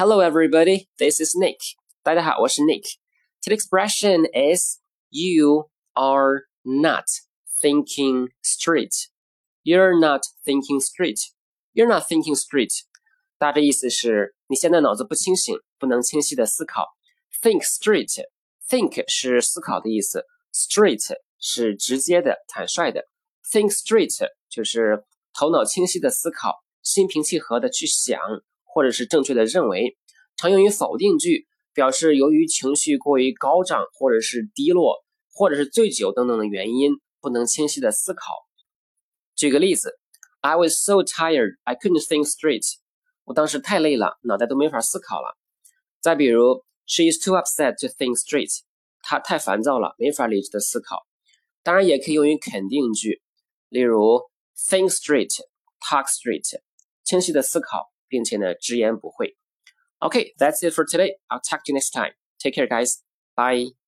Hello, everybody. This is Nick. 大家好，我是 Nick. Today's expression is "You are not thinking straight." You're not thinking straight. You're not thinking straight. 大致意思是你现在脑子不清醒，不能清晰的思考。Think straight. Think 是思考的意思，straight 是直接的、坦率的。Think straight 就是头脑清晰的思考，心平气和的去想。 或者是正确的认为，常用于否定句，表示由于情绪过于高涨，或者是低落，或者是醉酒等等的原因，不能清晰的思考。举个例子，I was so tired I couldn't think straight。我当时太累了，脑袋都没法思考了。再比如，She is too upset to think straight。她太烦躁了，没法理智的思考。当然也可以用于肯定句，例如，think straight，talk straight，清晰的思考。并且呢，直言不讳。Okay, that's it for today. I'll talk to you next time. Take care, guys. Bye.